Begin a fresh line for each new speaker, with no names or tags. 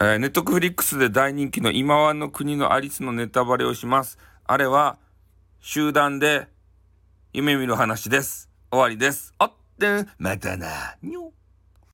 えー、ネットフリックスで大人気の今はの国のアリスのネタバレをします。あれは、集団で夢見る話です。終わりです。あってん、またな。にょ